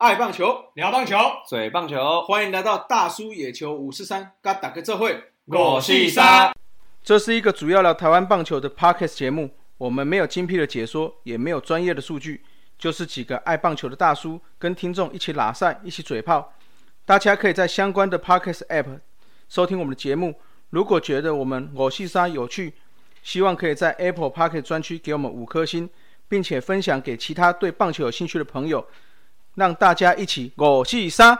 爱棒球，聊棒球，嘴棒球，欢迎来到大叔野球五四三，嘎打个这会，我是三。这是一个主要聊台湾棒球的 podcast 节目，我们没有精辟的解说，也没有专业的数据，就是几个爱棒球的大叔跟听众一起拉赛，一起嘴炮。大家可以在相关的 podcast app 收听我们的节目。如果觉得我们我是三有趣，希望可以在 Apple Podcast 专区给我们五颗星，并且分享给其他对棒球有兴趣的朋友，让大家一起我是三。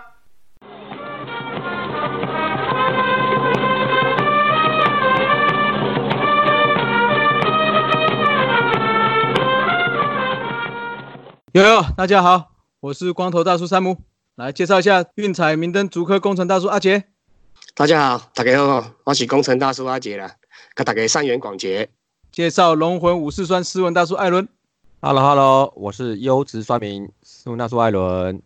悠悠，大家好，我是光头大叔山姆，来介绍一下运彩明灯竹科工程大叔阿杰。大家好，大家好，我是工程大叔阿杰啦，跟大家善缘广结。介绍龙魂武士酸斯文大叔艾伦。Hello Hello，我是优质酸民苏纳苏艾伦。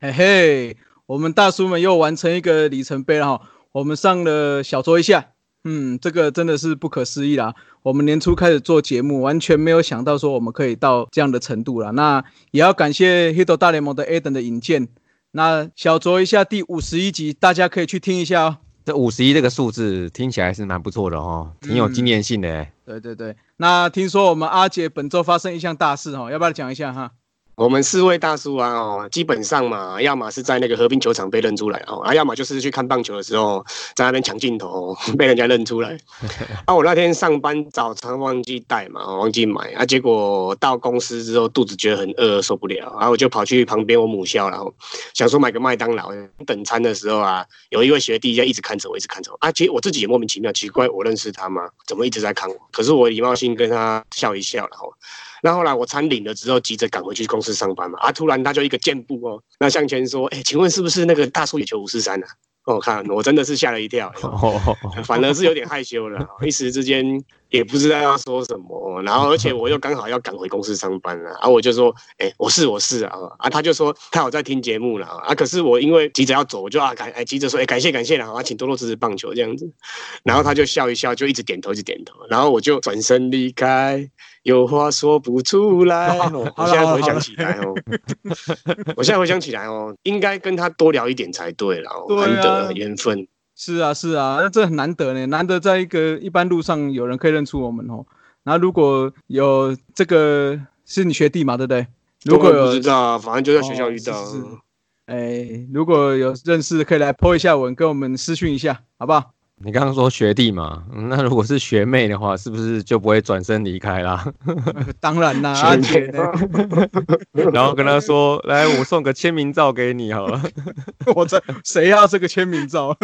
嘿嘿，我们大叔们又完成一个里程碑了哈，我们上了小酌一下，嗯，这个真的是不可思议啦。我们年初开始做节目，完全没有想到说我们可以到这样的程度了。那也要感谢 hit 大联盟的 Aden 的引荐。那小酌一下第五十一集，大家可以去听一下哦。这五十一这个数字听起来是蛮不错的哦，挺有纪念性的欸。对对对，那听说我们阿杰本周发生一项大事哦，要不要讲一下哈？我们四位大叔啊，哦，基本上嘛，要么是在那个和平球场被认出来哦，啊，要么就是去看棒球的时候在那边抢镜头、被人家认出来。啊，我那天上班早餐忘记带嘛，哦忘记买啊，结果到公司之后肚子觉得很饿，受不了，然后我就跑去旁边我母校，然后想说买个麦当劳。等餐的时候啊，有一位学弟就一直看着我，一直看着我啊，其实我自己也莫名其妙，奇怪，我认识他吗？怎么一直在看我？可是我礼貌性跟他笑一笑，然后。那后来我餐领了之后，急着赶回去公司上班嘛，啊，突然他就一个箭步哦，那向前说，哎、请问是不是那个大叔野球五四三啊？哦，看我真的是吓了一跳，反而是有点害羞了，一时之间也不知道要说什么，然后而且我又刚好要赶回公司上班了，啊，我就说，哎、我是我是啊，啊，他就说他有在听节目了啊，可是我因为急着要走，我就啊感哎急着说，哎、感谢感谢了，啊，请多多支持棒球这样子，然后他就笑一笑，就一直点头一直点头，然后我就转身离开。有话说不出来。哦我现在回想起来哦，我现在回想起来哦，应该跟他多聊一点才对了哦，对啊缘分。是啊，是啊，那这很难得呢，难得在一个一般路上有人可以认出我们哦。然后如果有这个是你学弟嘛，对不对？如果有不知道，反正就在学校遇到。哦是是是哎，如果有认识，可以来 po 一下文，跟我们私讯一下，好不好？你刚刚说学弟嘛，嗯那如果是学妹的话，是不是就不会转身离开啦？当然啦，阿学妹杰呢，然后跟他说：“来，我送个签名照给你好了。我这谁要这个签名照？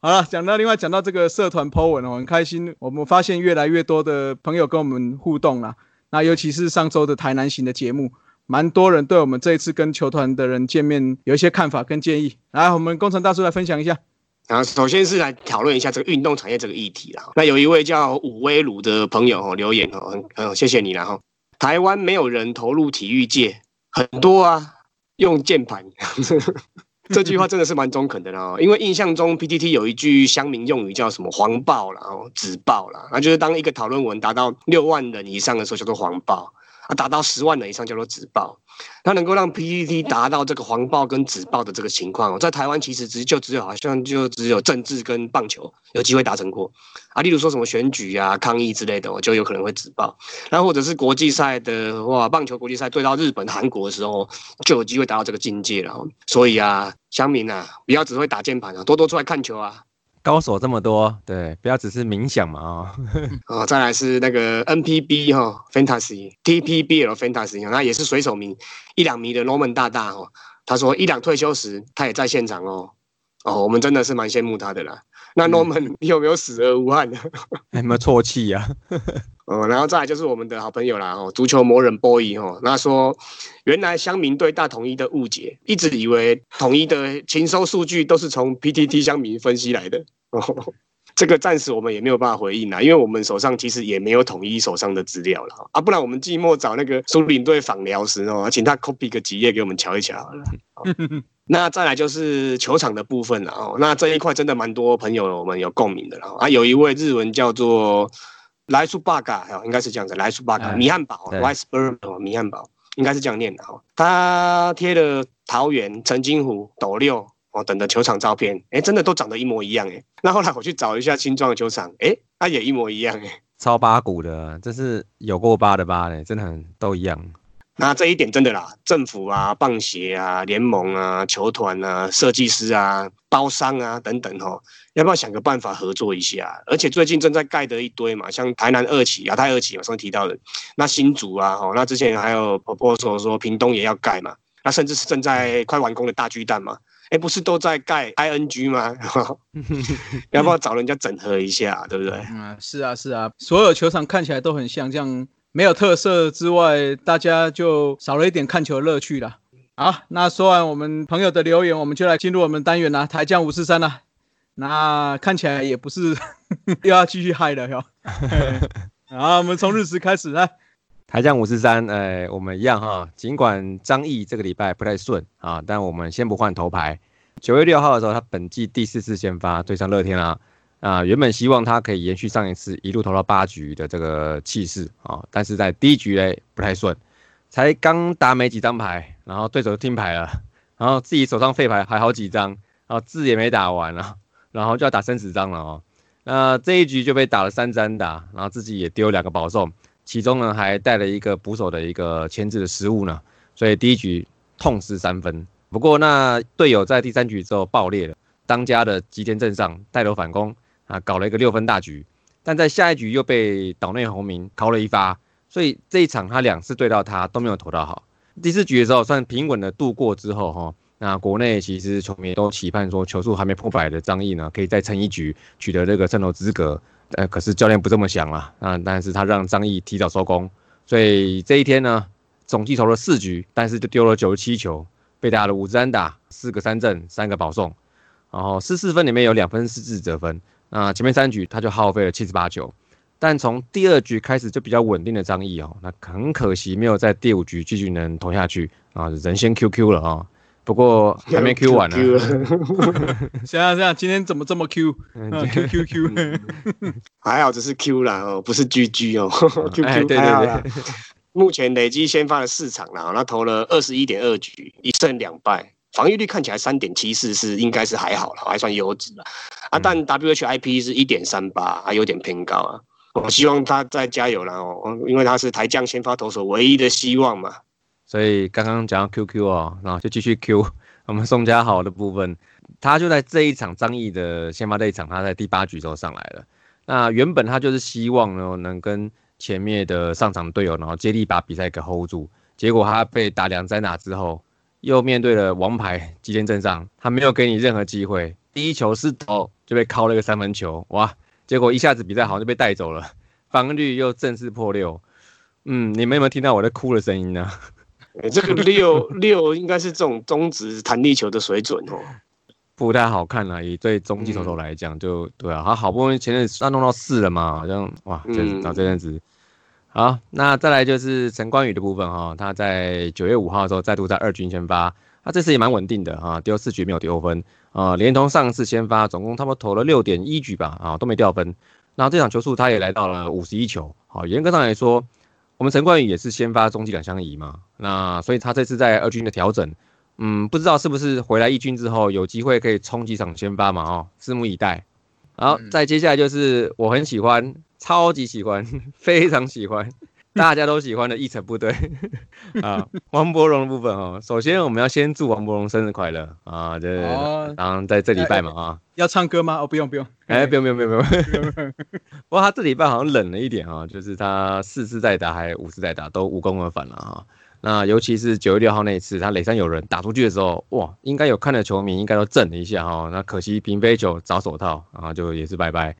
好了，讲到另外讲到这个社团 po 文哦，很开心，我们发现越来越多的朋友跟我们互动啦。那尤其是上周的台南行的节目，蛮多人对我们这一次跟球团的人见面有一些看法跟建议。来，我们工程大叔来分享一下。然后首先是来讨论一下这个运动产业这个议题啦。那有一位叫武威鲁的朋友哦留言哦，很很谢谢你啦哈。台湾没有人投入体育界，很多啊，用键盘。这句话真的是蛮中肯的啦、因为印象中 PTT 有一句乡民用语叫什么“黄爆”啦，哦，纸爆啦，那就是当一个讨论文达到六万人以上的时候叫做黄爆，啊，达到十万人以上叫做纸爆。它能够让 PPT 达到这个黄爆跟紫爆的这个情况哦，在台湾其实只就只有好像就只有政治跟棒球有机会达成过啊，例如说什么选举啊、抗议之类的，哦，就有可能会紫爆。那或者是国际赛的话，棒球国际赛对到日本、韩国的时候，就有机会达到这个境界了。所以啊，乡民啊，不要只会打键盘啊，多多出来看球啊。”高手这么多，对，不要只是冥想嘛 哦、再来是那个 NPB 哈、Fantasy TPBL Fantasy，那也是水手迷一两迷的 Roman 大大哦，他说伊朗退休时他也在现场哦，哦，我们真的是蛮羡慕他的啦。那 Norman 你有没有死而无憾呢？有 没有啜泣呀？哦，然后再来就是我们的好朋友啦，哦，足球魔人 boy 哦，那说原来乡民对大统一的误解，一直以为统一的勤收数据都是从 PTT 乡民分析来的。哦，这个暂时我们也没有办法回应啦，因为我们手上其实也没有统一手上的资料了啊，不然我们寂寞找那个苏领队访聊时哦，请他 copy 个几页给我们瞧一瞧好了。好那再来就是球场的部分了哦，那这一块真的蛮多朋友我们有共鸣的了啊，有一位日文叫做莱苏巴嘎，哦，应该是这样子，莱苏巴嘎哎米汉堡对 （Rice Burger） 米汉堡，应该是这样念的哦。他贴了桃园、澄清湖、斗六哦等的球场照片，哎，真的都长得一模一样哎。那后来我去找一下新庄的球场，哎，它也一模一样哎。超八股的，这是有过八的八嘞，真的很都一样。那这一点真的啦，政府啊、棒协啊、联盟啊、球团啊、设计师啊、包商啊等等哦，要不要想个办法合作一下？而且最近正在盖的一堆嘛，像台南二期、亚太二期嘛，上次提到的，那新竹啊，哦，那之前还有婆婆说说屏东也要盖嘛，那甚至是正在快完工的大巨蛋嘛。哎，不是都在盖 ing 吗？要不要找人家整合一下，对不对？嗯，是啊，是啊，所有球场看起来都很像，这样没有特色之外，大家就少了一点看球的乐趣了。好，那说完我们朋友的留言，我们就来进入我们单元啦，台将五四三啦。那看起来也不是 又要继续嗨了哟。好，我们从日食开始来。台将五四三，呃，我们一样哈。尽管张毅这个礼拜不太顺啊，但我们先不换头牌。九月六号的时候，他本季第四次先发对上乐天啊，啊，原本希望他可以延续上一次一路投到八局的这个气势啊，但是在第一局嘞不太顺，才刚打没几张牌，然后对手就听牌了，然后自己手上废牌还好几张，然后字也没打完了，然后就要打三十张了哦。那这一局就被打了三张打，然后自己也丢两个保送。其中呢，还带了一个捕手的一个牵制的失误呢，所以第一局痛失三分。不过那队友在第三局之后爆裂了，当家的吉田镇上带头反攻啊，搞了一个六分大局。但在下一局又被岛内宏明敲了一发，所以这一场他两次对到他都没有投到好。第四局的时候算平稳的度过之后哈，那国内其实球迷都期盼说球速还没破百的张毅呢，可以再撑一局取得这个胜投资格。呃，可是教练不这么想了啊，但是他让张毅提早收工，所以这一天呢，总计投了四局，但是就丢了九十七球，被打了五支安打，四个三振，三个保送，然后四四分里面有两分是自责分，那前面三局他就耗费了七十八球，但从第二局开始就比较稳定的张毅哦，那很可惜没有在第五局继续能投下去啊，人先 QQ 了啊。不过还没 Q 完呢。想想想，今天怎么这么 Q？Q Q Q，还好只是 Q 啦哦，不是 GG 哦。Q Q 对对对。目前累计先发了四场了，那投了二十一点二局，一胜两败，防御率看起来三点七四是应该是还好了，还算优质了。啊，但 WHIP 是一点三八，还有点偏高啊。我希望他再加油了哦，因为他是台将先发投手唯一的希望嘛。所以刚刚讲到 QQ 哦，然后就继续 Q 我们宋家豪的部分，他就在这一场张毅的先发这一场，他在第八局时候上来了。那原本他就是希望呢，能跟前面的上场队友，然后接力把比赛给 hold 住。结果他被打两三打之后，又面对了王牌吉田镇上，他没有给你任何机会，第一球是投就被敲了一个三分球，哇！结果一下子比赛好像就被带走了，防御率又正式破六。嗯，你们有没有听到我在哭的声音呢？这个六六应该是这种中职弹力球的水准哦，不太好看了。以对中继投手来讲，就对啊，他好不容易前阵子他弄到四了嘛，好像哇，这找这阵子。好，那再来就是陈冠宇的部分哈，他在九月五号的时候再度在二军先发，他这次也蛮稳定的啊，丢四局没有丢分啊，连同上次先发，总共他们投了六点一局吧啊，都没掉分。然后这场球数他也来到了五十一球，好，严格上来说。我们陈冠宇也是先发中继两相宜嘛，那所以他这次在二军的调整，嗯，不知道是不是回来一军之后有机会可以冲几场先发嘛？哦，拭目以待。好，再接下来就是我很喜欢，超级喜欢，非常喜欢。大家都喜欢的一成部队 啊，王博荣的部分哦。首先我们要先祝王博荣生日快乐啊！这当然在这礼拜嘛啊，要唱歌吗？哦，不用不用，哎，不用不用不用不用。不过他这礼拜好像冷了一点啊，就是他四次再打还五次再打都无功而返了啊。那尤其是九月六号那一次，他垒上有人打出去的时候，哇，应该有看的球迷应该都震了一下哈。那可惜平飞球找手套然后，就也是拜拜。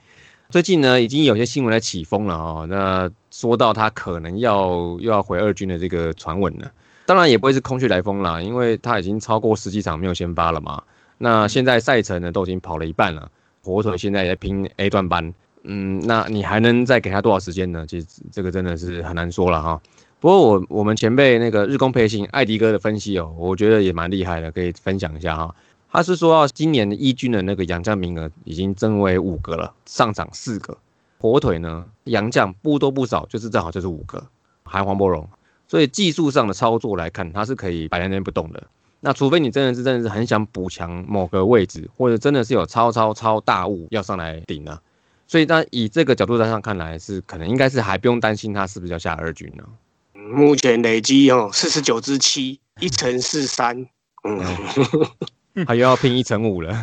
最近呢，已经有些新闻在起风了哦。那说到他可能要又要回二军的这个传闻呢，当然也不会是空穴来风啦，因为他已经超过十几场没有先发了嘛。那现在赛程呢都已经跑了一半了，火腿现在也在拼 A 段班，嗯，那你还能再给他多少时间呢？其实这个真的是很难说了哈。不过我我们前辈那个日工培训艾迪哥的分析哦，我觉得也蛮厉害的，可以分享一下哈。他是说，今年一军的那个洋将名额已经增为五个了，上涨四个。火腿呢，洋将不多不少，就是正好就是五个，还黄博荣。所以技术上的操作来看，他是可以摆在那边不动的。那除非你真的是真的是很想补强某个位置，或者真的是有超超超大物要上来顶呢。所以，那以这个角度上看来，是可能应该是还不用担心他是不是要下二军呢。目前累积哦四十九支七，一乘四三，嗯，他又要拼一乘五了。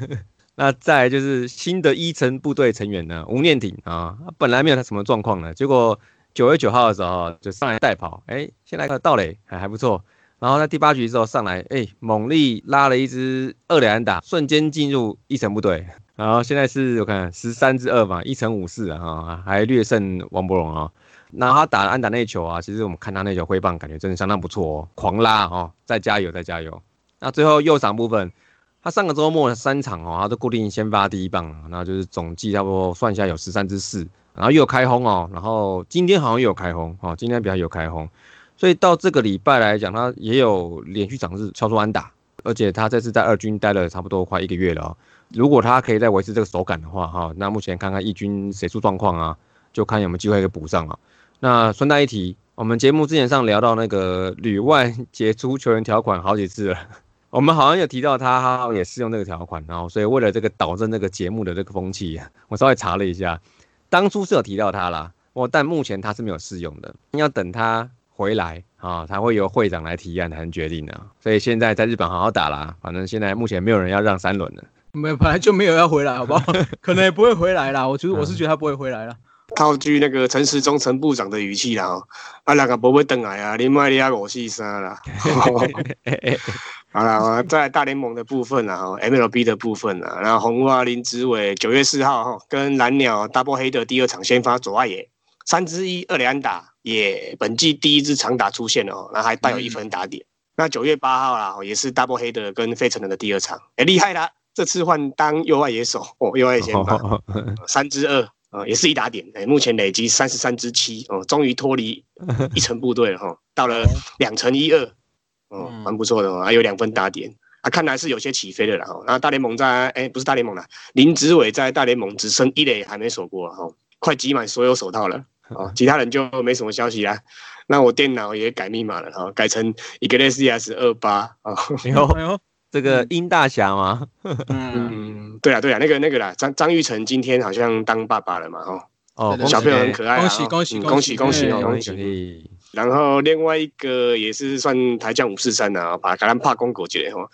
那再就是新的一层部队成员呢，吴念挺啊，本来没有他什么状况呢，结果九月九号的时候就上来代跑，哎，先来个盗垒还还不错。然后在第八局之后上来，哎，猛力拉了一支二垒安打，瞬间进入一层部队。然后现在是我看十三支二嘛，一乘五四啊，还略胜王柏荣啊。那他打安打那球啊，其实我们看他那球挥棒，感觉真的相当不错哦，狂拉哦，再加油再加油。那最后右场部分。他上个周末三场哦，他都固定先发第一棒，那就是总计差不多算一下有十三支四，然后又有开轰哦，然后今天好像又有开轰哦，今天比较有开轰，所以到这个礼拜来讲，他也有连续场次敲出安打，而且他这次在二军待了差不多快一个月了哦，如果他可以再维持这个手感的话哈，那目前看看一军谁出状况啊，就看有没有机会给补上啊。那顺带一提，我们节目之前上聊到那个旅外杰出球员条款好几次了。我们好像有提到他，他好像也适用这个条款，然后所以为了这个导正这个节目的这个风气，我稍微查了一下，当初是有提到他啦，我，但目前他是没有适用的，要等他回来啊，才会由会长来提案才能决定的。所以现在在日本好好打啦，反正现在目前没有人要让三轮的，没本来就没有要回来，好不好？可能也不会回来啦，我觉得我是觉得他不会回来了。套句那个陈时中陈部长的语气啦，啊，两个不会等来啊，你卖你阿五四三啦。好了，在大联盟的部分啊，MLB 的部分啊，然后红袜林子伟九月四号哈，跟蓝鸟 Double 黑的第二场先发左外野三支一二连打，也本季第一支长打出现了哦，那还带有一分打点。那九月八号啦，也是 Double 黑的跟费城人的第二场，哎，厉害啦，这次换当右外野手哦，右外野先发。三支二啊，也是一打点，哎，目前累积三十三支七哦，终于脱离一层部队了哈，到了 两成一二。哦，蛮不错的哦，还有两分打点啊，看来是有些起飞的了哈。那大联盟在哎，不是大联盟了，林子伟在大联盟只剩一垒还没守过哈，快集满所有手套了哦，其他人就没什么消息啦。那我电脑也改密码了哈，改成一个 S S 二八啊。有这个殷大侠吗？嗯，对啊对啊，那个那个啦，张张玉成今天好像当爸爸了嘛哈。哦，小朋友很可爱，恭喜恭喜恭喜恭喜哦，恭喜！然后另外一个也是算台将五四三的啊，把橄榄帕公狗节哈。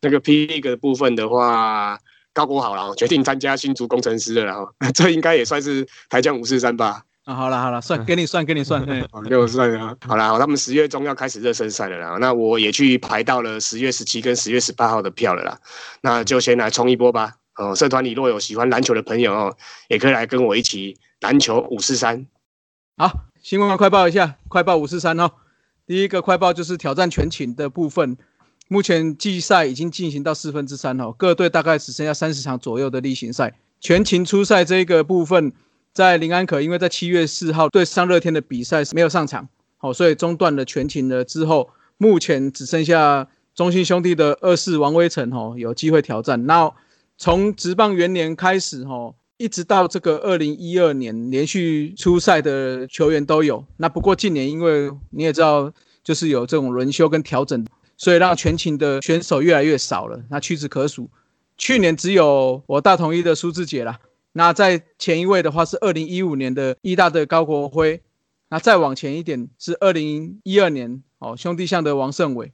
那个 P League 的部分的话，高国豪了，决定参加新竹工程师了，然后 这应该也算是台将五四三吧。啊，好了好了，算 给你算给你算，给我算啊。好了，他们十月中要开始热身赛了啦，那我也去排到了十月十七跟十月十八号的票了啦，那就先来冲一波吧。哦，社团里若有喜欢篮球的朋友哦，也可以来跟我一起篮球五四三。好，新闻快报一下，快报五四三哦。第一个快报就是挑战全勤的部分，目前季赛已经进行到四分之三哦，各队大概只剩下三十场左右的例行赛。全勤初赛这个部分，在林安可因为在七月四号对上热天的比赛没有上场，好，所以中断了全勤了之后，目前只剩下中信兄弟的二世王威成哦有机会挑战。那从职棒元年开始，哈，一直到这个二零一二年，连续出赛的球员都有。那不过近年，因为你也知道，就是有这种轮休跟调整，所以让全勤的选手越来越少了。那屈指可数。去年只有我大同一的苏志杰啦。那在前一位的话是二零一五年的一大的高国辉。那再往前一点是二零一二年哦，兄弟象的王胜伟。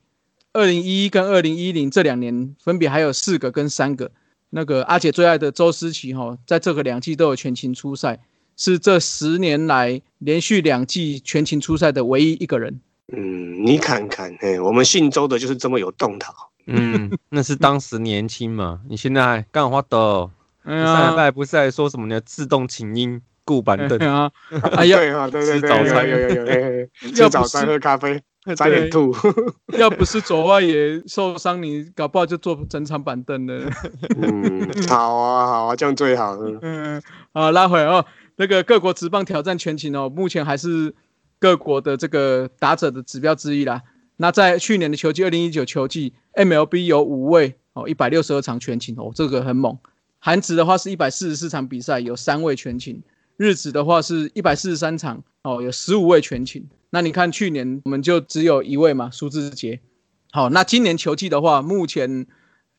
二零一一跟二零一零这两年分别还有四个跟三个。那个阿姐最爱的周思齐哈，在这个两季都有全勤出赛，是这十年来连续两季全勤出赛的唯一一个人。嗯，你看看，哎，我们姓周的就是这么有动头。嗯，那是当时年轻嘛，你现在干活的，上礼拜不是还说什么呢？自动请缨顾板凳啊？哎呀，对对对，吃早餐，有有有，吃早餐喝咖啡。差点吐，要不是左外野受伤，你搞不好就坐整场板凳了。嗯，好啊，好啊，这样最好。嗯，好，拉回哦。那个各国职棒挑战全勤哦，目前还是各国的这个打者的指标之一啦。那在去年的球季，二零一九球季，MLB 有五位哦，一百六十二场全勤哦，这个很猛。韩职的话是一百四十四场比赛，有三位全勤；日职的话是一百四十三场哦，有十五位全勤。那你看去年我们就只有一位嘛，苏志杰。好，那今年球季的话，目前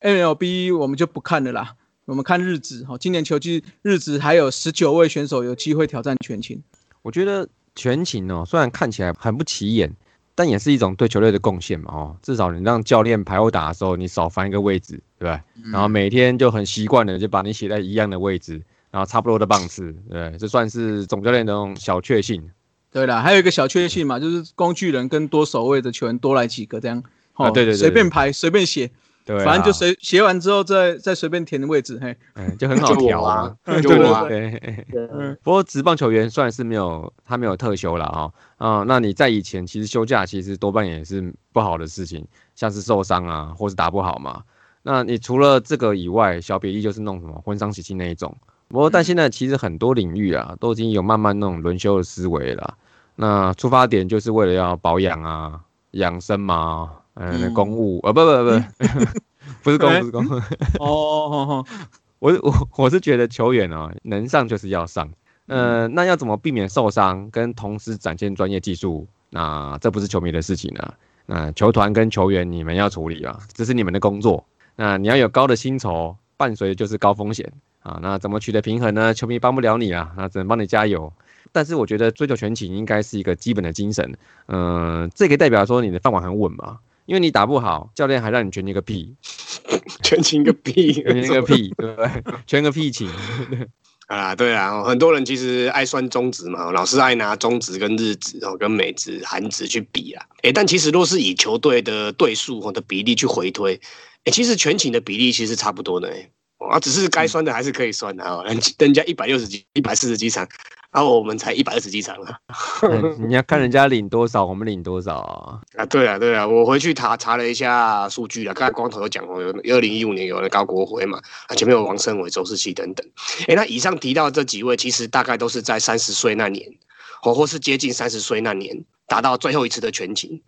MLB 我们就不看了啦，我们看日子。好，今年球季日子还有十九位选手有机会挑战全勤。我觉得全勤哦，虽然看起来很不起眼，但也是一种对球队的贡献嘛。哦，至少你让教练排后打的时候，你少翻一个位置，对吧？然后每天就很习惯的就把你写在一样的位置，然后差不多的棒次，对，这算是总教练的那种小确幸。对了，还有一个小确幸嘛，就是工具人跟多守卫的球员多来几个，这样，哦，对对对，随便排随便写，对，反正就随写完之后再再随便填位置，嘿，嗯 就很好调 啊，就我，对，嗯。不过职棒球员算是没有他没有特休了哈，啊，那你在以前其实休假其实多半也是不好的事情，像是受伤啊，或是打不好嘛。那你除了这个以外，小比例就是弄什么婚丧喜庆那一种。不过但现在其实很多领域啊，都已经有慢慢那种轮休的思维了。那出发点就是为了要保养啊、养生嘛，嗯，公务啊，不不不，不是公 不是公。哦，我我我是觉得球员哦，能上就是要上。呃，那要怎么避免受伤，跟同时展现专业技术？那这不是球迷的事情啊。那球团跟球员你们要处理啊，这是你们的工作。那你要有高的薪酬，伴随就是高风险啊。那怎么取得平衡呢？球迷帮不了你啊，那只能帮你加油。但是我觉得追求全勤应该是一个基本的精神，嗯，这个代表说你的饭碗很稳嘛，因为你打不好，教练还让你全勤个屁，全勤个屁，全勤个屁，对不对？全个屁勤。啊，对啊，很多人其实爱算中值嘛，老是爱拿中值跟日值哦，跟美值、韩值去比啊，哎，但其实若是以球队的对数或的比例去回推，哎，其实全勤的比例其实差不多的，哎，啊，只是该酸的还是可以酸的啊，人人家一百六十几、一百四十几场。然后我们才一百二十几场啊！你要看人家领多少，我们领多少啊？啊，对啊，对啊，我回去查查了一下数据啊，刚才光头有讲哦，有二零一五年有了高国辉嘛，啊，前面有王胜伟、周世奇等等。哎，那以上提到这几位，其实大概都是在三十岁那年，或或是接近三十岁那年，达到最后一次的全勤。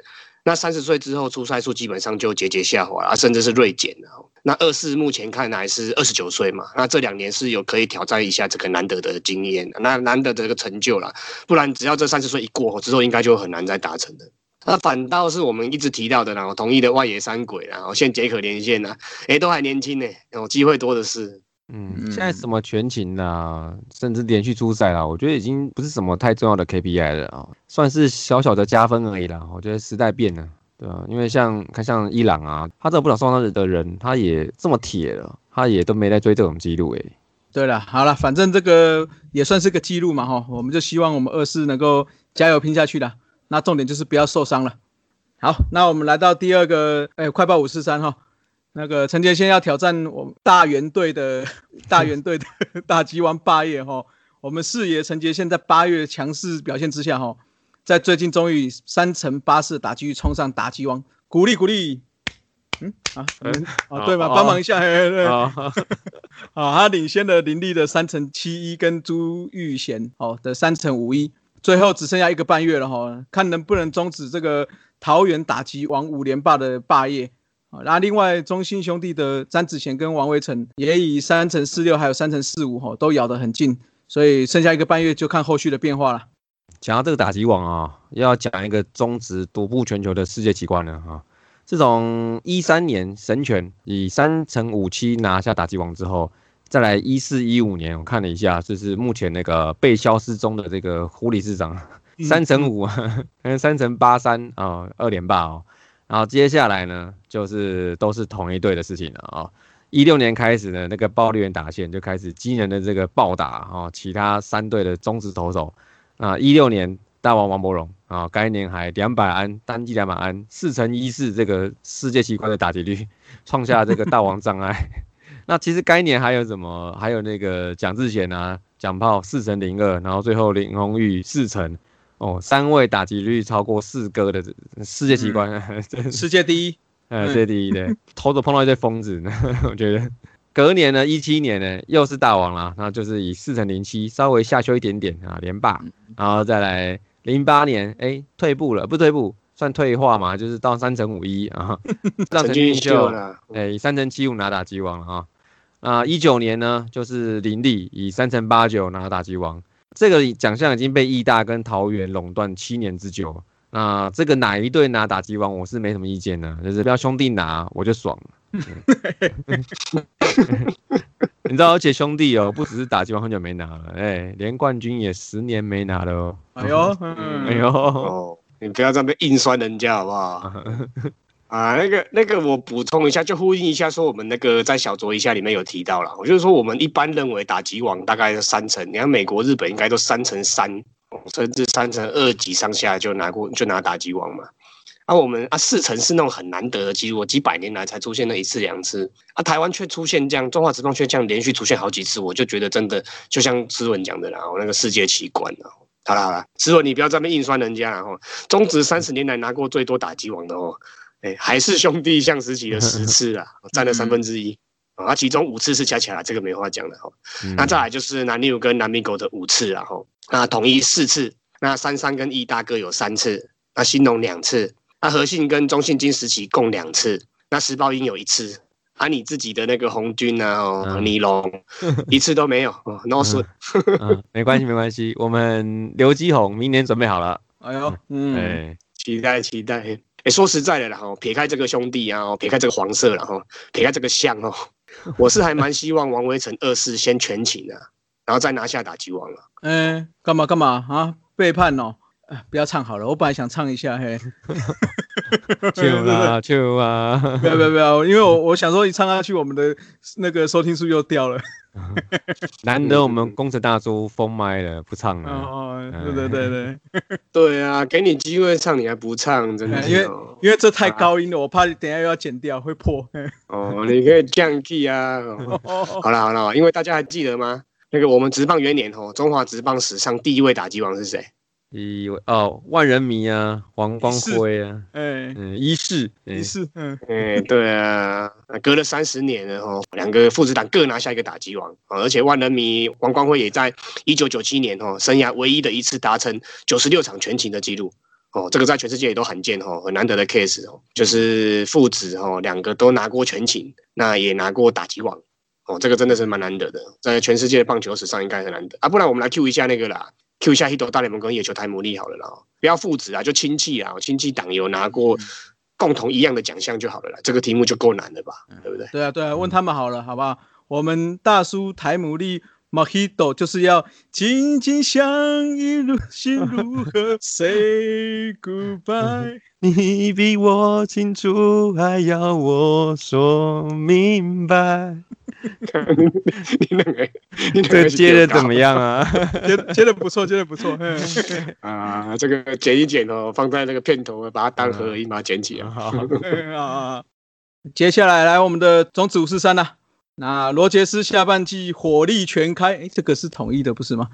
那三十岁之后出赛数基本上就节节下滑啊，甚至是锐减了。那二四目前看来是二十九岁嘛，那这两年是有可以挑战一下这个难得的经验，那难得的这个成就啦。不然只要这三十岁一过之后，应该就很难再达成的。那反倒是我们一直提到的然后同意的外野三鬼然后现杰可连线呐，哎，都还年轻呢，有机会多的是。嗯，现在什么全勤啦，甚至连续出赛啦，我觉得已经不是什么太重要的 KPI 了啊，算是小小的加分而已啦。我觉得时代变了，对啊，因为像看像伊朗啊，他这不少受伤的人，他也这么铁了，他也都没在追这种记录诶。对了，好了，反正这个也算是个记录嘛哈，我们就希望我们二四能够加油拼下去的。那重点就是不要受伤了。好，那我们来到第二个，哎，快报五四三哈。那个陈杰先要挑战我们大元队的大元队的 大吉王霸业哈，我们四爷陈杰现在八月强势表现之下哈，在最近终于三乘八四打击冲上打击王，鼓励鼓励，嗯啊啊对吧？帮忙一下，啊，他领先了林立的三乘七一跟朱玉贤哦的三乘五一，最后只剩下一个半月了哈，看能不能终止这个桃园打击王五连霸的霸业啊。那另外中信兄弟的詹子贤跟王维成也以三乘四六还有三乘四五吼都咬得很近，所以剩下一个半月就看后续的变化了。讲到这个打击王啊，要讲一个中职独步全球的世界奇观了哈。自从一三年神拳以三乘五七拿下打击王之后，再来一四一五年我看了一下，就是目前那个被消失中的这个狐狸市长三乘五，跟 三乘八三啊二连霸哦。然后接下来呢，就是都是同一队的事情了啊。一六年开始呢，那个暴力员打线就开始惊人的这个暴打啊，其他三队的中职投手啊。一六年大王王柏荣啊，该年还两百安单季两百安四乘一四这个世界奇观的打击率，创下这个大王障碍。那其实该年还有什么？还有那个蒋志贤啊，蒋炮四乘零二，然后最后林红玉四乘。哦，三位打击率超过四哥的世界奇观，世界第一，呃，世界第一的，头都碰到一堆疯子呢。我觉得隔年呢，一七年呢，又是大王啦，那就是以四乘零七稍微下修一点点啊，连霸，然后再来零八年，哎，退步了，不退步，算退化嘛，就是到三乘五一啊，让陈俊秀，哎，以三乘七五拿打击王了啊。啊，一九年呢，就是林立以三乘八九拿打击王。这个奖项已经被义大跟桃园垄断七年之久，那这个哪一队拿打击王，我是没什么意见的，就是不要兄弟拿我就爽了。你知道，而且兄弟哦，不只是打击王很久没拿了，哎，连冠军也十年没拿了哦。哎呦，哎呦，哦，你不要在那边硬酸人家好不好？啊，那个那个，我补充一下，就呼应一下，说我们那个在小酌一下里面有提到了，我就是说我们一般认为打击王大概是三成，你看美国、日本应该都三成三，甚至三成二级上下就拿过就拿打击王嘛。啊，我们啊四成是那种很难得的记录，几百年来才出现那一次两次，啊台湾却出现这样，中华职棒却这样连续出现好几次，我就觉得真的就像诗文讲的啦，我那个世界奇观啊。好了好了，诗文你不要在那边硬酸人家然后，中职三十年来拿过最多打击王的哦。哎，还是兄弟像时期的十次啊，占了三分之一啊，其中五次是加起来，这个没话讲的哈。那再来就是南六跟南米狗的五次啊，哈，那统一四次，那三三跟义大哥有三次，那新农两次，那和信跟中信金时期共两次，那时报鹰有一次，啊，你自己的那个红军啊，哦，尼龙一次都没有，no 顺，没关系没关系，我们刘基宏明年准备好了，哎呦，嗯，哎，期待期待。哎，说实在的啦，哈，撇开这个兄弟啊，撇开这个黄色了哈，撇开这个象哦，我是还蛮希望王威成二世先全勤的，然后再拿下打击王了。嗯，干嘛干嘛啊？背叛哦！不要唱好了，我本来想唱一下嘿。就啊就啊！不要不要不要，因为我我想说一唱下去，我们的那个收听数又掉了。难得我们工程大叔封麦了，不唱了。哦，对对对对，对啊，给你机会唱你还不唱，真的。因为因为这太高音了，我怕等下又要剪掉会破。哦，你可以降 key 啊。好了好了，因为大家还记得吗？那个我们职棒元年哦，中华职棒史上第一位打击王是谁？一位哦，万人迷啊，黄光辉啊，哎，嗯，一世，一世，嗯，哎，对啊，隔了三十年了哦，两个父子党各拿下一个打击王啊，而且万人迷黄光辉也在一九九七年哦，生涯唯一的一次达成九十六场全勤的记录哦，这个在全世界也都罕见哦，很难得的 case 哦，就是父子哦，两个都拿过全勤，那也拿过打击王哦，这个真的是蛮难得的，在全世界棒球史上应该很难得啊，不然我们来 Q 一下那个啦。Q 一下一斗大联盟跟野球台魔力好了啦，不要父子啊，就亲戚啊，亲戚党有拿过共同一样的奖项就好了啦。这个题目就够难了吧，对不对？对啊，对啊，问他们好了，好不好？我们大叔台姆利马希斗就是要紧紧相依，如心如何 say goodbye？你比我清楚，还要我说明白。你那个，这个接的怎么样啊？接接的不错，接的不错。啊，这个剪一剪哦，放在那个片头，把它当合音，把它剪起来。好啊。接下来来我们的种子五四三呐。那罗杰斯下半季火力全开，哎，这个是统一的不是吗？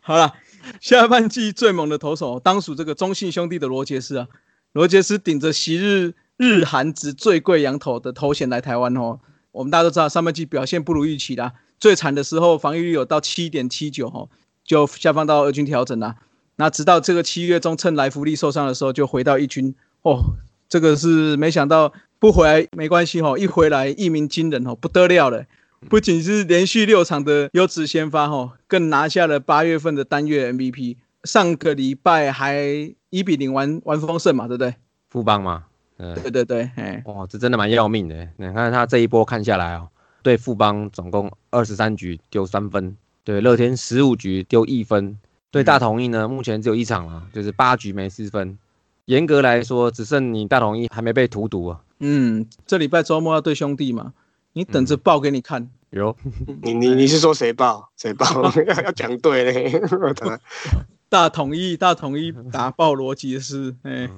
好了，下半季最猛的投手，当属这个中信兄弟的罗杰斯啊。罗杰斯顶着昔日日韩值最贵羊头的头衔来台湾哦。我们大家都知道，上半季表现不如预期啦，最惨的时候防御率有到七点七九哈，就下放到二军调整啦。那直到这个七月中，趁来福利受伤的时候，就回到一军哦。这个是没想到不回来没关系哦，一回来一鸣惊人哦，不得了了。不仅是连续六场的优质先发哦，更拿下了八月份的单月 MVP。上个礼拜还一比零完完封胜嘛，对不对？富邦嘛。对对对，哎，哇，这真的蛮要命的。你看他这一波看下来哦，对富邦总共二十三局丢三分，对乐天十五局丢一分，对大同一呢，目前只有一场了，就是八局没失分。严格来说，只剩你大同一还没被荼毒啊。嗯，这礼拜周末要对兄弟嘛，你等着报给你看。有，你你你是说谁报？谁报？要 要讲对嘞。大统一，大统一打爆逻辑是，哎。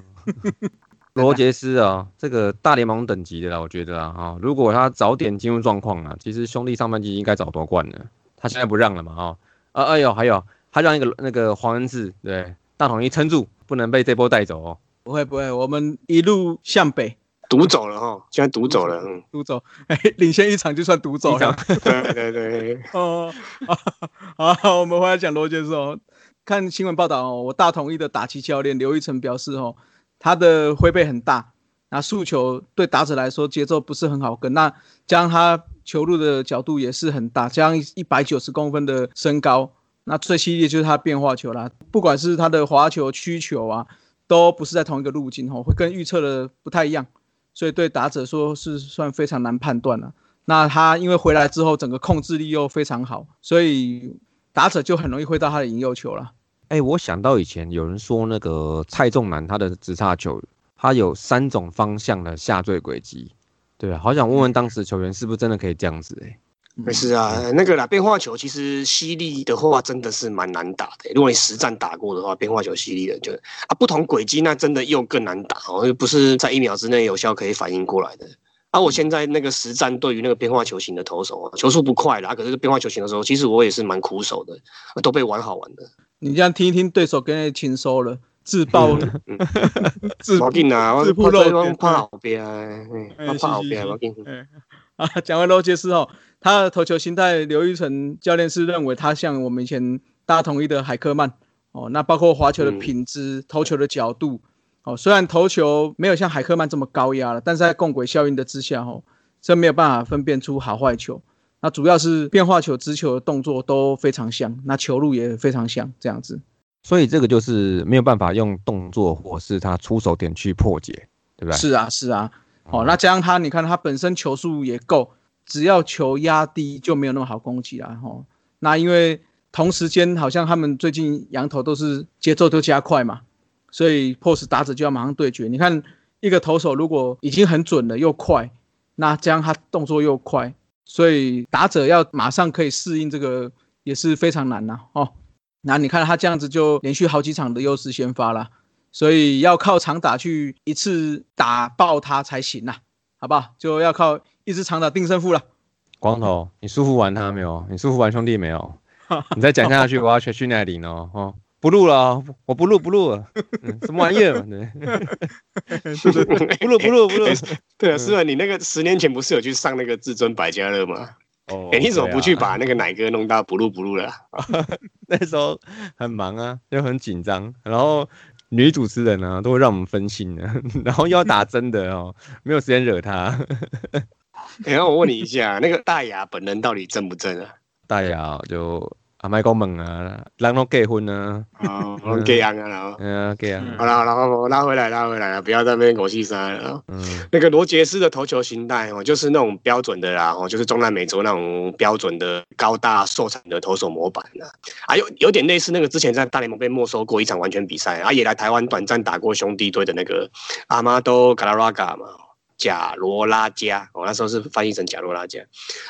罗杰斯啊，这个大联盟等级的啦，我觉得啊，哈，如果他早点进入状况啊，其实兄弟上半季应该早夺冠了。他现在不让了嘛，哈，啊，哎呦，还有他让一个那个黄恩赐对大统一撑住，不能被这波带走哦。不会不会，我们一路向北，独走了哈，现在独走了，嗯，独走，哎，领先一场就算独走了。对对对，哦，好，我们回来讲罗杰斯哦，看新闻报道哦，我大统一的打击教练刘一成表示哦。他的挥背很大，那速球对打者来说节奏不是很好跟，那加上他球路的角度也是很大，加上一百九十公分的身高，那最犀利就是他变化球啦，不管是他的滑球、曲球啊，都不是在同一个路径哦，会跟预测的不太一样，所以对打者说是算非常难判断了。那他因为回来之后，整个控制力又非常好，所以打者就很容易挥到他的引诱球了。哎，我想到以前有人说那个蔡仲南他的直叉球，他有三种方向的下坠轨迹，对啊，好想问问当时球员是不是真的可以这样子？哎。没事啊，那个啦，变化球其实犀利的话真的是蛮难打的。如果你实战打过的话，变化球犀利的就啊，不同轨迹那真的又更难打哦，又不是在一秒之内有效可以反应过来的。啊，我现在那个实战对于那个变化球型的投手啊，球速不快啦，可是变化球型的时候，其实我也是蛮苦手的，都被玩好玩的。你这样听一听，对手跟你轻收了，自爆了，自爆啊，自爆漏，怕后边，怕怕后边，我跟你啊，讲完罗杰斯哦。他的投球心态，刘玉成教练是认为他像我们以前大家统一的海克曼哦，那包括滑球的品质、投球的角度哦，虽然投球没有像海克曼这么高压了，但是在共轨效应的之下哦，这没有办法分辨出好坏球。那主要是变化球、直球的动作都非常像，那球路也非常像这样子。所以这个就是没有办法用动作或是他出手点去破解，对不对？是啊，是啊。哦，那加上他，你看他本身球速也够。只要球压低就没有那么好攻击了哈。那因为同时间好像他们最近羊头都是节奏都加快嘛，所以迫使打者就要马上对决。你看一个投手如果已经很准了又快，那这样他动作又快，所以打者要马上可以适应这个也是非常难呐哦。那你看他这样子就连续好几场的优势先发了，所以要靠长打去一次打爆他才行呐，好不好？就要靠。一直长打定胜负了，光头，你舒服完他没有？你舒服完兄弟没有？你再讲下去，我要去去那里哦。哦，不录了，我不录不录了，什么玩意儿？对，不录不录不录。对啊，是啊，你那个十年前不是有去上那个至尊百家乐吗？哦，哎，你怎么不去把那个奶哥弄到不录不录了？那时候很忙啊，又很紧张，然后女主持人呢都会让我们分心的，然后又要打针的哦，没有时间惹他。然后我问你一下，那个大牙本人到底正不正啊？大牙就阿麦讲问啊，让他结婚啊，哦，结婚啊，然后，嗯，结婚。好了，然后我拉回来，拉回来了，不要在那边狗屁山了。嗯，那个罗杰斯的投球形态哦，就是那种标准的啦，哦，就是中南美洲那种标准的高大瘦长的投手模板啦，啊，有有点类似那个之前在大联盟被没收过一场完全比赛，啊，也来台湾短暂打过兄弟队的那个阿马多卡拉拉嘎嘛。贾罗拉加，我那时候是翻译成贾罗拉加，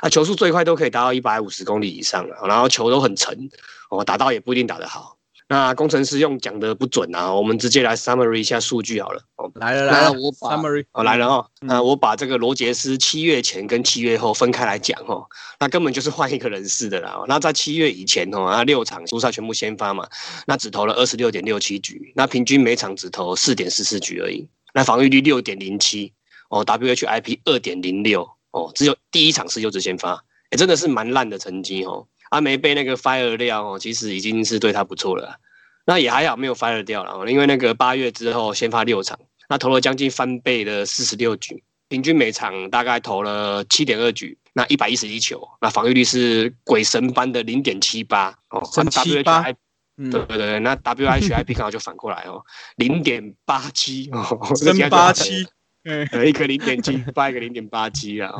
啊，球速最快都可以达到一百五十公里以上了，然后球都很沉，哦，打到也不一定打得好。那工程师用讲的不准啊，我们直接来 summary 一下数据好了。哦，来了来了，我 summary 哦来了哦，那我把这个罗杰斯七月前跟七月后分开来讲哦，那根本就是换一个人似的啦。那在七月以前哦，那六场出赛全部先发嘛，那只投了二十六点六七局，那平均每场只投四点四四局而已，那防御率六点零七。哦，WHIP 二点零六哦，只有第一场是优质先发，哎，真的是蛮烂的成绩哦。阿梅被那个 fire 掉哦，其实已经是对他不错了。那也还好没有 fire 掉了，因为那个八月之后先发六场，那投了将近翻倍的四十六局，平均每场大概投了七点二局，那一百一十一球，那防御率是鬼神般的零点七八哦。七八，对对对，那 WHIP 刚好就反过来哦，零点八七哦，真八七。呃，一个零点七，八一个零点八七啊，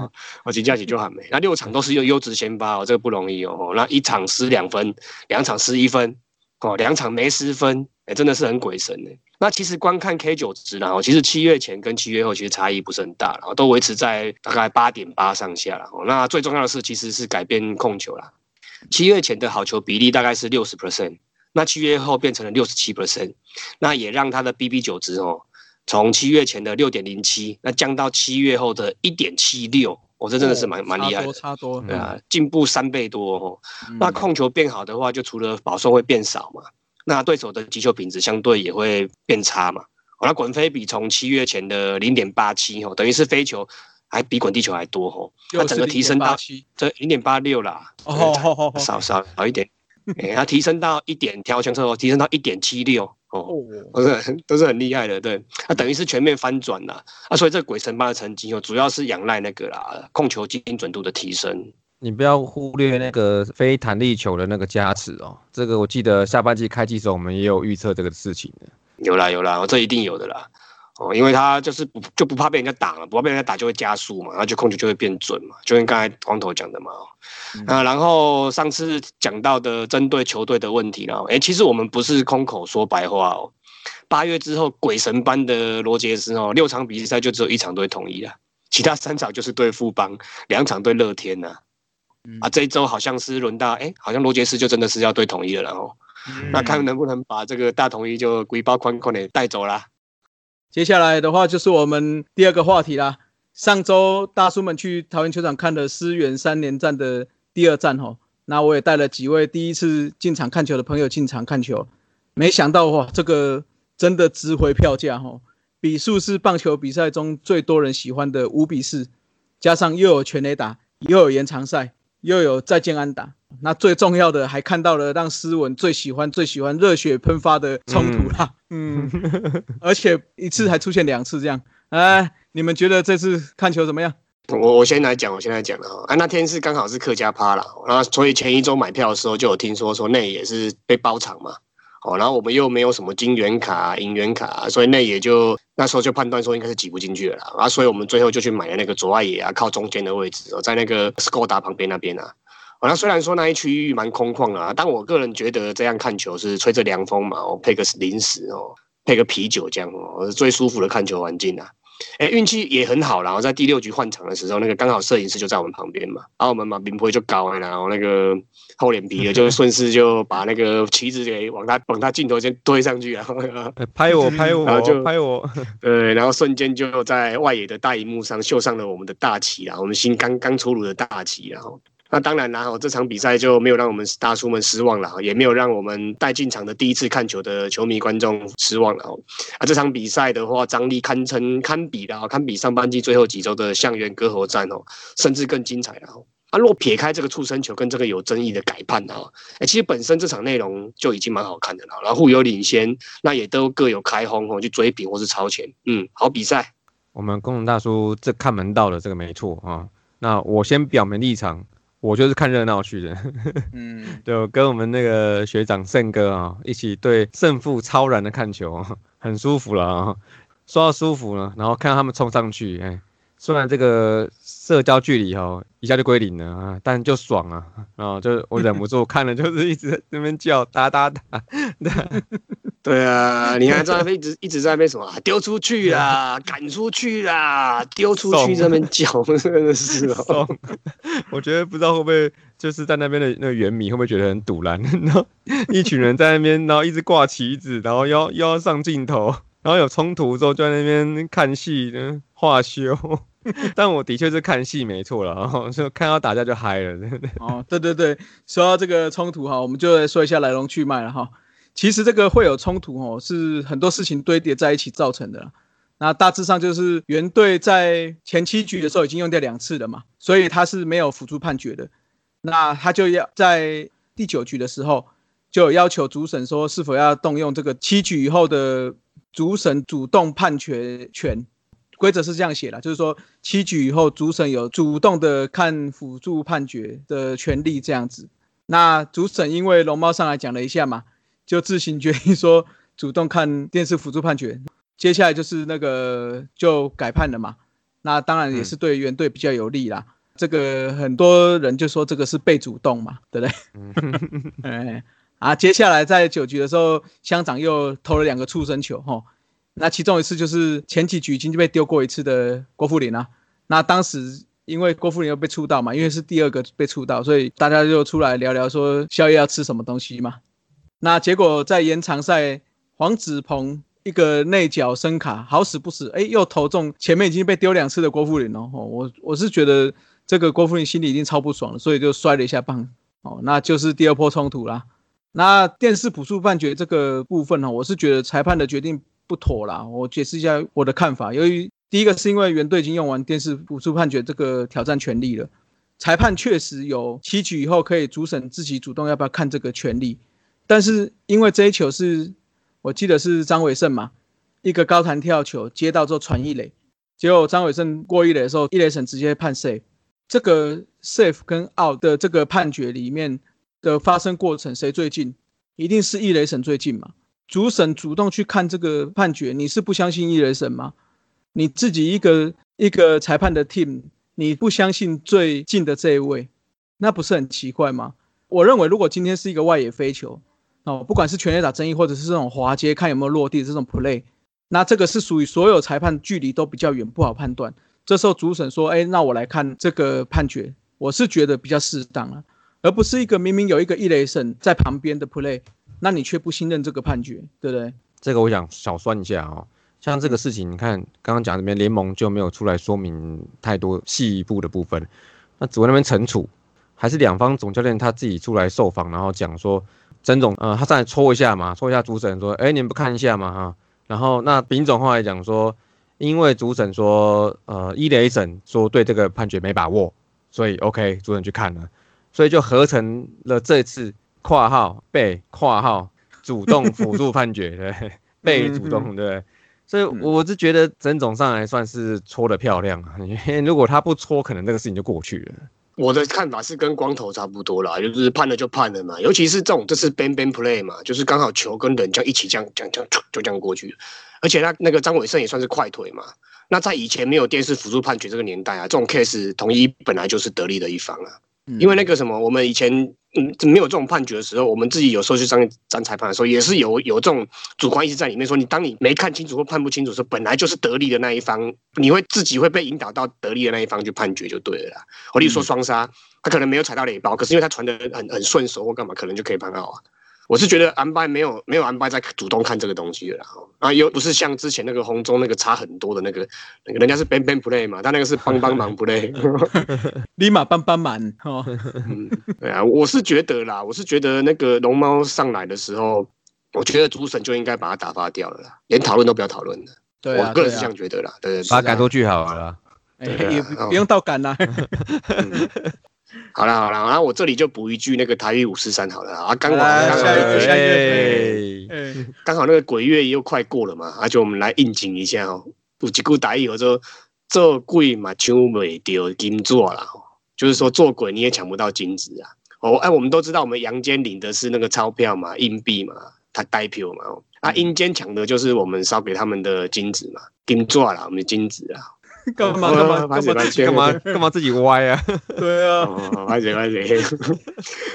我金价起就很美。那六场都是用优质先发哦，这个不容易哦。那一场失两分，两场失一分，哦，两场没失分，哎，真的是很鬼神呢。那其实光看 K 九值然后其实七月前跟七月后其实差异不是很大了，都维持在大概八点八上下了。那最重要的是其实是改变控球了。七月前的好球比例大概是六十 percent，那七月后变成了六十七 percent，那也让他的 BB 九值哦。从七月前的六点零七，那降到七月后的一点七六，我这真的是蛮蛮厉害的，差多，对啊，进步三倍多哦。那控球变好的话，就除了保送会变少嘛，那对手的击球品质相对也会变差嘛。那滚飞比从七月前的零点八七哦，等于是飞球还比滚地球还多哦，它整个提升到这零点八六啦，哦，少少少一点，哎，它提升到一点调枪之后，提升到一点七六。哦，都是都是很厉害的，对，那等于是全面翻转了，啊，所以这鬼神般的成绩哦，主要是仰赖那个啦，控球精准度的提升。你不要忽略那个非弹力球的那个加持哦。这个我记得下半季开季时候我们也有预测这个事情的。有啦有啦，这一定有的啦。哦，因为他就是不就不怕被人家打了，不怕被人家打就会加速嘛，然后就控球就会变准嘛，就跟刚才光头讲的嘛。啊，然后上次讲到的针对球队的问题了，哎，其实我们不是空口说白话哦。八月之后鬼神般的罗杰斯哦，六场比赛就只有一场对统一了，其他三场就是对富邦，两场对乐天呐。啊，这一周好像是轮到哎，好像罗杰斯就真的是要对统一了，然后那看能不能把这个大统一就龟包宽宽的带走啦。接下来的话就是我们第二个话题啦。上周大叔们去桃园球场看了思源三连战的第二战吼，那我也带了几位第一次进场看球的朋友进场看球，没想到哇，这个真的值回票价吼，比数是棒球比赛中最多人喜欢的五比四，加上又有全垒打，又有延长赛。又有再见安打，那最重要的还看到了让斯文最喜欢最喜欢热血喷发的冲突啦，嗯，而且一次还出现两次这样，哎，你们觉得这次看球怎么样？我我先来讲，我先来讲了哈，啊，那天是刚好是客家趴啦，然后所以前一周买票的时候就有听说说那也是被包场嘛，哦，然后我们又没有什么金元卡、银元卡，所以那也就那时候就判断说应该是挤不进去了啦，啊，所以我们最后就去买了那个左外野啊，靠中间的位置哦，在那个 Skoda 旁边那边啊。哦，那虽然说那一区域蛮空旷啊，但我个人觉得这样看球是吹着凉风嘛，哦，配个零食哦，配个啤酒这样哦，是最舒服的看球环境啊。哎，运气也很好，然后在第六局换场的时候，那个刚好摄影师就在我们旁边嘛，然后我们马兵不会就高了，然后那个厚脸皮的就顺势就把那个旗子给往他往他镜头先推上去，然后拍我拍我，然后就拍我，对，然后瞬间就在外野的大荧幕上绣上了我们的大旗啊，我们新刚刚出炉的大旗，然后。那当然啦，这场比赛就没有让我们大叔们失望了，也没有让我们带进场的第一次看球的球迷观众失望了哦。啊，这场比赛的话，张力堪称堪比的啊，堪比上半季最后几周的象园割喉战哦，甚至更精彩了哦。啊，若撇开这个触身球跟这个有争议的改判啊，哎，其实本身这场内容就已经蛮好看的了，然后互有领先，那也都各有开轰哦，去追平或是超前，嗯，好比赛。我们工农大叔这看门道的这个没错啊。那我先表明立场。我就是看热闹去的，嗯，就跟我们那个学长胜哥啊，一起对胜负超然的看球，很舒服了啊。说到舒服了，然后看到他们冲上去，哎，虽然这个社交距离哦一下就归零了啊，但就爽啊，然 后就我忍不住看了，就是一直在那边叫打打打。对啊，你还在那边一直一直在那边什么丢出去啦，赶出去啦，丢出去 这边叫，真的是哦。我觉得不知道会不会就是在那边的那个原米会不会觉得很堵然？然后一群人在那边，然后一直挂旗子，然后要要上镜头，然后有冲突之后就在那边看戏呢，画休。但我的确是看戏没错了，然 后就看到打架就嗨了。哦，对对对，说到这个冲突哈，我们就来说一下来龙去脉了哈。其实这个会有冲突哦，是很多事情堆叠在一起造成的。那大致上就是原队在前七局的时候已经用掉两次了嘛，所以他是没有辅助判决的。那他就要在第九局的时候就要求主审说是否要动用这个七局以后的主审主动判决权。规则是这样写的，就是说七局以后主审有主动的看辅助判决的权利这样子。那主审因为龙猫上来讲了一下嘛。就自行决定说主动看电视辅助判决，接下来就是那个就改判了嘛。那当然也是对原队比较有利啦。这个很多人就说这个是被主动嘛，对不对？哎，啊，接下来在九局的时候，乡长又投了两个触身球哈。那其中一次就是前几局已经被丢过一次的郭富林啊。那当时因为郭富林又被触到嘛，因为是第二个被触到，所以大家就出来聊聊说宵夜要吃什么东西嘛。那结果在延长赛，黄子鹏一个内角声卡，好死不死，哎，又投中前面已经被丢两次的郭富林哦。我我是觉得这个郭富林心里已经超不爽了，所以就摔了一下棒。哦，那就是第二波冲突啦。那电视补助判决这个部分呢，我是觉得裁判的决定不妥啦。我解释一下我的看法。由于第一个是因为原队已经用完电视补助判决这个挑战权利了，裁判确实有七局以后可以主审自己主动要不要看这个权利。但是因为这一球是，我记得是张伟胜嘛，一个高弹跳球接到之后传一垒，结果张伟胜过一垒的时候，一垒审直接判 safe 这个 safe 跟 out 的这个判决里面的发生过程谁最近？一定是易雷神最近嘛？主审主动去看这个判决，你是不相信易雷神吗？你自己一个一个裁判的 team，你不相信最近的这一位，那不是很奇怪吗？我认为如果今天是一个外野飞球哦，不管是全垒打争议，或者是这种滑接看有没有落地这种 play，那这个是属于所有裁判距离都比较远，不好判断。这时候主审说：“哎，那我来看这个判决，我是觉得比较适当啊，而不是一个明明有一个一雷神在旁边的 play，那你却不信任这个判决，对不对？”这个我想小算一下啊，像这个事情，你看刚刚讲这边联盟就没有出来说明太多细部的部分，那主那边惩处，还是两方总教练他自己出来受访，然后讲说，曾总呃他上来戳一下嘛，戳一下主审说：“哎，你们不看一下嘛哈？”然后那丙总后来讲说。因为主审说，呃，一雷审说对这个判决没把握，所以 OK，主审去看了，所以就合成了这次括号被括号主动辅助判决，对，被主动对，所以我是觉得整总上来算是搓的漂亮啊，因为如果他不搓，可能这个事情就过去了。我的看法是跟光头差不多啦，就是判了就判了嘛，尤其是这种这次 ban ban play 嘛，就是刚好球跟人这样一起这样这样这样就这样过去。而且他那个张伟胜也算是快腿嘛。那在以前没有电视辅助判决这个年代啊，这种 case 统一本来就是得利的一方啊。因为那个什么，我们以前嗯没有这种判决的时候，我们自己有时候去当当裁判的时候，也是有有这种主观意识在里面，说你当你没看清楚或判不清楚的时候，本来就是得利的那一方，你会自己会被引导到得利的那一方去判决就对了。我例如说双杀，他可能没有踩到雷包，可是因为他传的很很顺手或干嘛，可能就可以判到啊。我是觉得安拜没有没有安拜在主动看这个东西了啊，又不是像之前那个红中那个差很多的那个那个人家是 ban ban play 嘛，他那个是帮帮忙 play，立马帮帮忙哦。对啊，我是觉得啦，我是觉得那个龙猫上来的时候，我觉得主审就应该把他打发掉了啦，连讨论都不要讨论了。对我个人是这样觉得啦，对对，把他赶出去好了，也不用到赶啦。好了好了，然后我这里就补一句那个台语五四三好了啊，刚好刚好 刚好那个鬼月又快过了嘛，而且我们来应景一下哦，有一句台语说做鬼嘛抢不到金子啦，就是说做鬼你也抢不到金子啊。哦，哎，我们都知道我们阳间领的是那个钞票嘛，硬币嘛，他代票嘛，啊，阴间抢的就是我们烧给他们的金子嘛，金子啦，我们的金子啊。干嘛干嘛干嘛干嘛 干嘛自己歪啊？对啊，歪嘴歪嘴。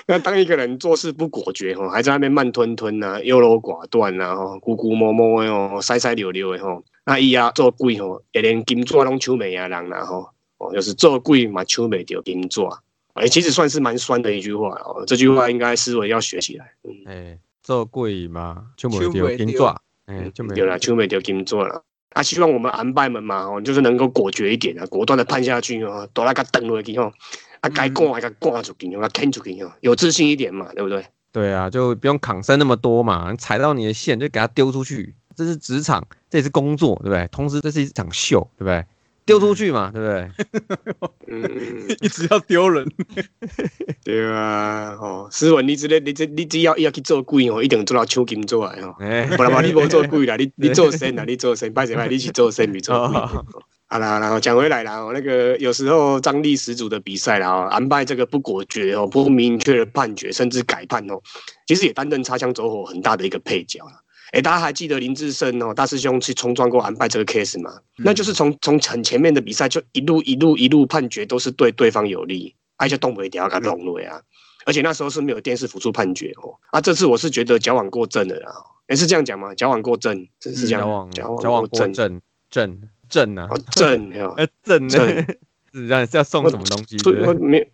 那当一个人做事不果决哦，还在那边慢吞吞啊，优柔寡断啊，吼，咕咕摸摸的哦，塞塞溜溜的吼，那伊啊做鬼吼，也连金爪拢抢袂啊人啦吼，哦，就是做鬼嘛抢袂着金爪，哎，其实算是蛮酸的一句话哦，这句话应该思维要学起来。嗯哎，做鬼嘛抢袂着金爪，哎，就没有啦，抢袂着金爪啦。啊，希望我们安拜们嘛，哦，就是能够果决一点啊，果断的判下去哦，多那个等落去哦，啊，该挂还该挂出去，要啃出去哦，有自信一点嘛，对不对？对啊，就不用扛身那么多嘛，踩到你的线就给他丢出去，这是职场，这也是工作，对不对？同时这是一场秀，对不对？丢出去嘛，对不对？嗯，一直要丢人，对啊，哦，斯文，你只咧，你这你只要要去做鬼哦，一定做到抢金做来哦。不然嘛，你无做鬼啦，你 你做神啦，你做神，拜谁拜，你去做神，你做鬼。好啦，然后讲回来啦，那个有时候张力十足的比赛啦，安排这个不果决哦，不明确的判决，甚至改判哦，其实也担任擦枪走火很大的一个配角啦。哎，大家还记得林志胜哦，大师兄去冲撞过安排这个 case 吗？那就是从从很前面的比赛就一路一路一路判决都是对对方有利，而且东北调给他弄了呀！而且那时候是没有电视辅助判决哦。啊，这次我是觉得矫枉过正了啊。哎，是这样讲吗？矫枉过正，真是这样。矫枉矫枉过正，正正啊，正哎正正。是这样，是要送什么东西？没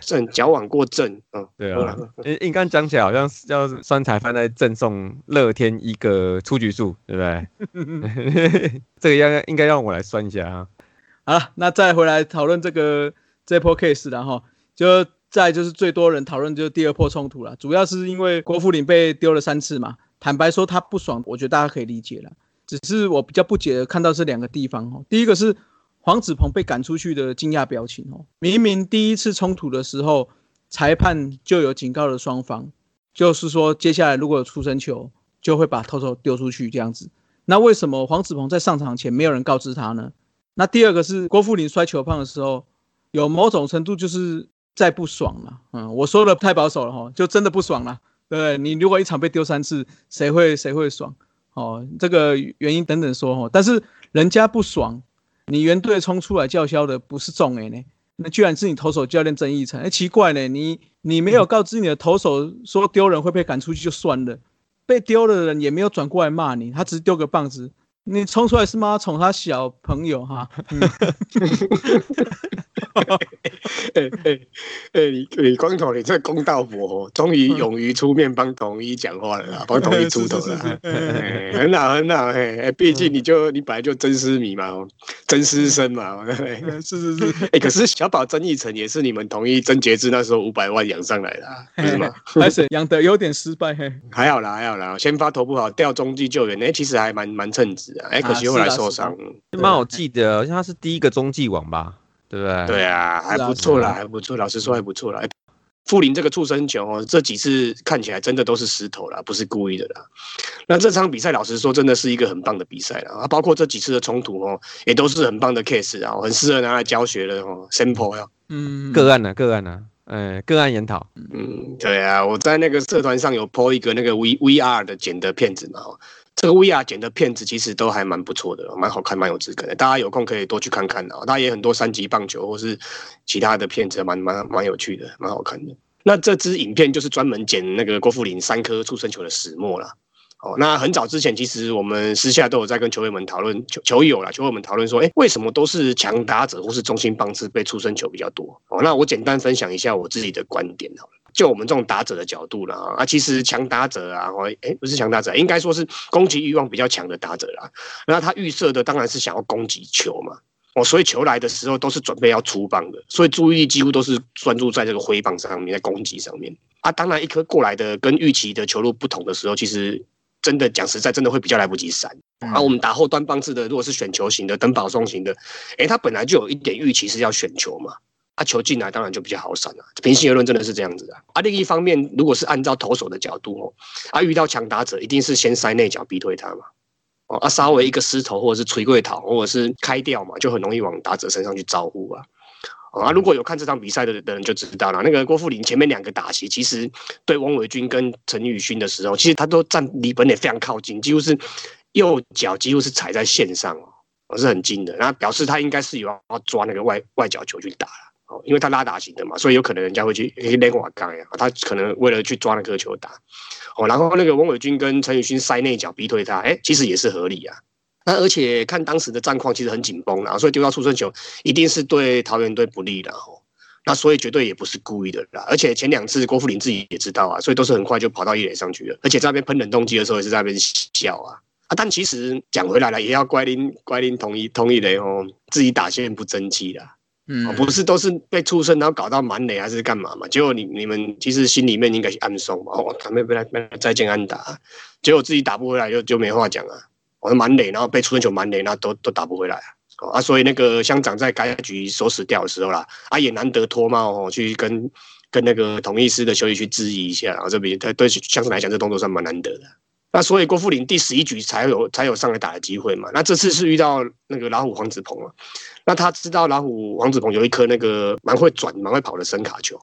正矫枉过正啊，对啊。应应该讲起来，好像是要酸菜饭在赠送乐天一个出局数，对不对？这个要应该让我来算一下啊。好了，那再回来讨论这个这波 case，然后就再就是最多人讨论就是第二波冲突了，主要是因为郭富林被丢了三次嘛。坦白说他不爽，我觉得大家可以理解了。只是我比较不解的看到这两个地方哦，第一个是。黄子鹏被赶出去的惊讶表情哦，明明第一次冲突的时候，裁判就有警告了双方，就是说接下来如果有出生球，就会把偷偷丢出去这样子。那为什么黄子鹏在上场前没有人告知他呢？那第二个是郭富林摔球棒的时候，有某种程度就是在不爽了。嗯，我说的太保守了哈，就真的不爽了。对你如果一场被丢三次，谁会谁会爽？哦，这个原因等等说哦，但是人家不爽，你原队冲出来叫嚣的不是众 A 呢，那居然是你投手教练曾义成，哎，奇怪呢，你你没有告知你的投手说丢人会被赶出去就算了，被丢的人也没有转过来骂你，他只是丢个棒子。你冲出来是妈宠他小朋友哈？哎哎哎，你你光头，你这公道伯，终于勇于出面帮统一讲话了，帮 统一出头了，很好很好，哎毕竟你就你本来就真师迷嘛，真师生嘛，是是是，哎，可是小宝曾义成也是你们统一曾杰志那时候五百万养上来的，是吗？还是养的有点失败，嘿，还好啦还好啦，先发投不好，调中继救援，哎，其实还蛮蛮称职。哎，可惜后来受伤，蛮好记得，好像他是第一个中继王吧，对不对？对啊，还不错啦，还不错。老实说，还不错啦。富林这个畜生球哦，这几次看起来真的都是石头啦，不是故意的啦。那这场比赛，老实说，真的是一个很棒的比赛啦。啊，包括这几次的冲突哦，也都是很棒的 case 啊，很适合拿来教学的哦，sample 呀。嗯，个案呢？个案呢？呃，个案研讨。嗯，对啊，我在那个社团上有 po 一个那个 V V R 的剪的片子嘛。这个 VR 剪的片子其实都还蛮不错的，蛮好看，蛮有质感的。大家有空可以多去看看啊。它也很多三级棒球或是其他的片子，蛮蛮蛮有趣的，蛮好看的。那这支影片就是专门剪那个郭富林三颗出生球的始末了。哦，那很早之前，其实我们私下都有在跟球员们讨论，球球友啦，球友们讨论说，哎，为什么都是强打者或是中心棒次被出生球比较多？哦，那我简单分享一下我自己的观点好了。就我们这种打者的角度了啊，其实强打者啊，哦哎不是强打者，应该说是攻击欲望比较强的打者啦。那他预设的当然是想要攻击球嘛，哦，所以球来的时候都是准备要出棒的，所以注意力几乎都是专注在这个挥棒上面，在攻击上面啊。当然，一颗过来的跟预期的球路不同的时候，其实真的讲实在，真的会比较来不及闪。啊，我们打后端棒式的，如果是选球型的、等保送型的，哎，他本来就有一点预期是要选球嘛。他球进来当然就比较好闪了，平心而论真的是这样子的。啊，另一方面，如果是按照投手的角度哦，啊遇到强打者一定是先塞内角逼退他嘛，哦啊稍微一个失头或者是垂跪逃或者是开掉嘛，就很容易往打者身上去招呼啊。啊，如果有看这场比赛的的人就知道了，那个郭富林前面两个打席，其实对翁伟军跟陈宇勋的时候，其实他都站离本垒非常靠近，几乎是右脚几乎是踩在线上哦，我是很近的，那表示他应该是有要抓那个外外角球去打了。哦，因为他拉打型的嘛，所以有可能人家会去连瓦杠呀，他可能为了去抓那颗球打，哦，然后那个翁伟军跟陈宇勋塞内角逼退他，哎，其实也是合理啊。那而且看当时的战况其实很紧绷啦，所以丢到出生球一定是对桃园队不利的哦。那所以绝对也不是故意的啦。而且前两次郭富林自己也知道啊，所以都是很快就跑到一垒上去了。而且在那边喷冷冻机的时候也是在那边笑啊啊！但其实讲回来了，也要怪林怪林同意同意雷哦，自己打线不争气啦。嗯，不是都是被出生，然后搞到满垒还是干嘛嘛？结果你你们其实心里面应该是暗送嘛。哦，他们被来被再见安打，结果自己打不回来就就没话讲啊。我满垒，然后被出生球满垒，那都都打不回来啊。啊，所以那个乡长在该局锁死掉的时候啦，啊也难得脱帽哦，去跟跟那个同一师的球员去质疑一下，然后这边他对乡长来讲，这动作算蛮难得的。那所以郭富林第十一局才有才有上来打的机会嘛。那这次是遇到那个老虎黄子鹏了。那他知道老虎黄子鹏有一颗那个蛮会转、蛮会跑的声卡球，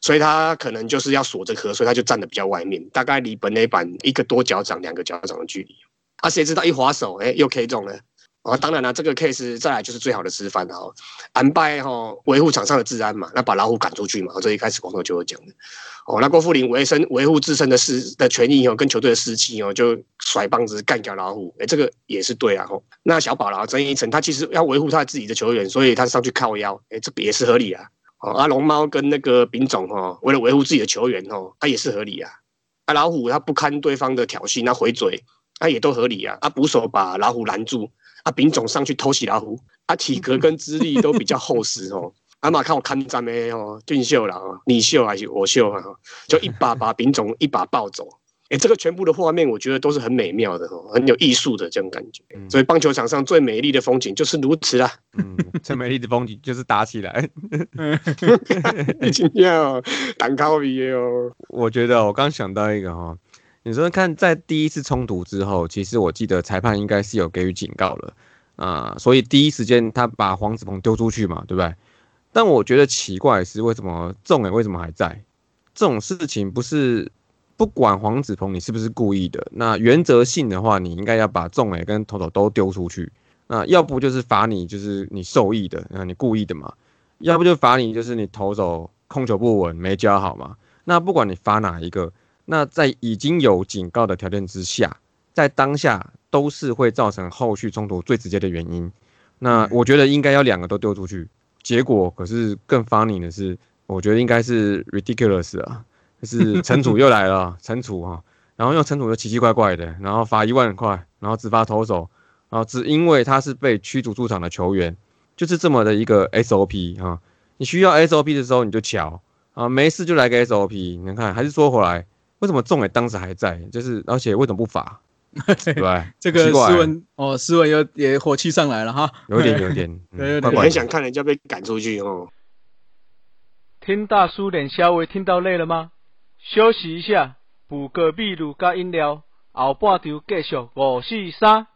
所以他可能就是要锁这颗，所以他就站的比较外面，大概离本垒板一个多脚掌、两个脚掌的距离。啊，谁知道一滑手，哎，又 K 中了。啊，当然了，这个 case 再来就是最好的示范了哦。安拜哈维护场上的治安嘛，那把老虎赶出去嘛。这一开始广头就有讲的。哦，那郭富林维生维护自身的士的权益哦，跟球队的士气哦，就甩棒子干掉老虎，哎，这个也是对啊。吼，那小宝啦，曾一成他其实要维护他自己的球员，所以他上去靠腰，哎，这个也是合理啊。哦，阿龙猫跟那个丙总哦，为了维护自己的球员哦，他也是合理啊。啊，老虎他不堪对方的挑衅，那回嘴，他也都合理啊。啊，捕手把老虎拦住，啊，丙总上去偷袭老虎，啊，体格跟资历都比较厚实哦。阿妈看我看咱没哦，俊秀了哦，你秀还是我秀啊？就一把 把丙总一把抱走，哎，这个全部的画面我觉得都是很美妙的哦，很有艺术的这种感觉。所以棒球场上最美丽的风景就是如此啦。嗯，最美丽的风景就是打起来。今天哦，单靠比哦。我觉得我刚想到一个哈，你说看在第一次冲突之后，其实我记得裁判应该是有给予警告了啊，所以第一时间他把黄子鹏丢出去嘛，对不对？但我觉得奇怪是，为什么中诶为什么还在？这种事情不是不管黄子鹏你是不是故意的，那原则性的话，你应该要把中诶跟头头都丢出去。那要不就是罚你，就是你受益的，那你故意的嘛；要不就罚你，就是你投手控球不稳，没教好嘛。那不管你罚哪一个，那在已经有警告的条件之下，在当下都是会造成后续冲突最直接的原因。那我觉得应该要两个都丢出去。结果可是更 funny 的是，我觉得应该是 ridiculous 啊，就是陈楚又来了，陈楚哈，然后用陈楚又奇奇怪怪的，然后罚一万块，然后只罚投手。然后，只因为他是被驱逐出场的球员，就是这么的一个 SOP 啊。你需要 SOP 的时候你就瞧啊，没事就来个 SOP。你看，还是说回来，为什么仲伟当时还在？就是而且为什么不罚？对，这个斯文哦，斯文有也火气上来了哈，有点 有点，我很想看人家被赶出去哦。听大叔脸稍微听到累了吗？休息一下，补个秘鲁加饮料，后半场继续五四三。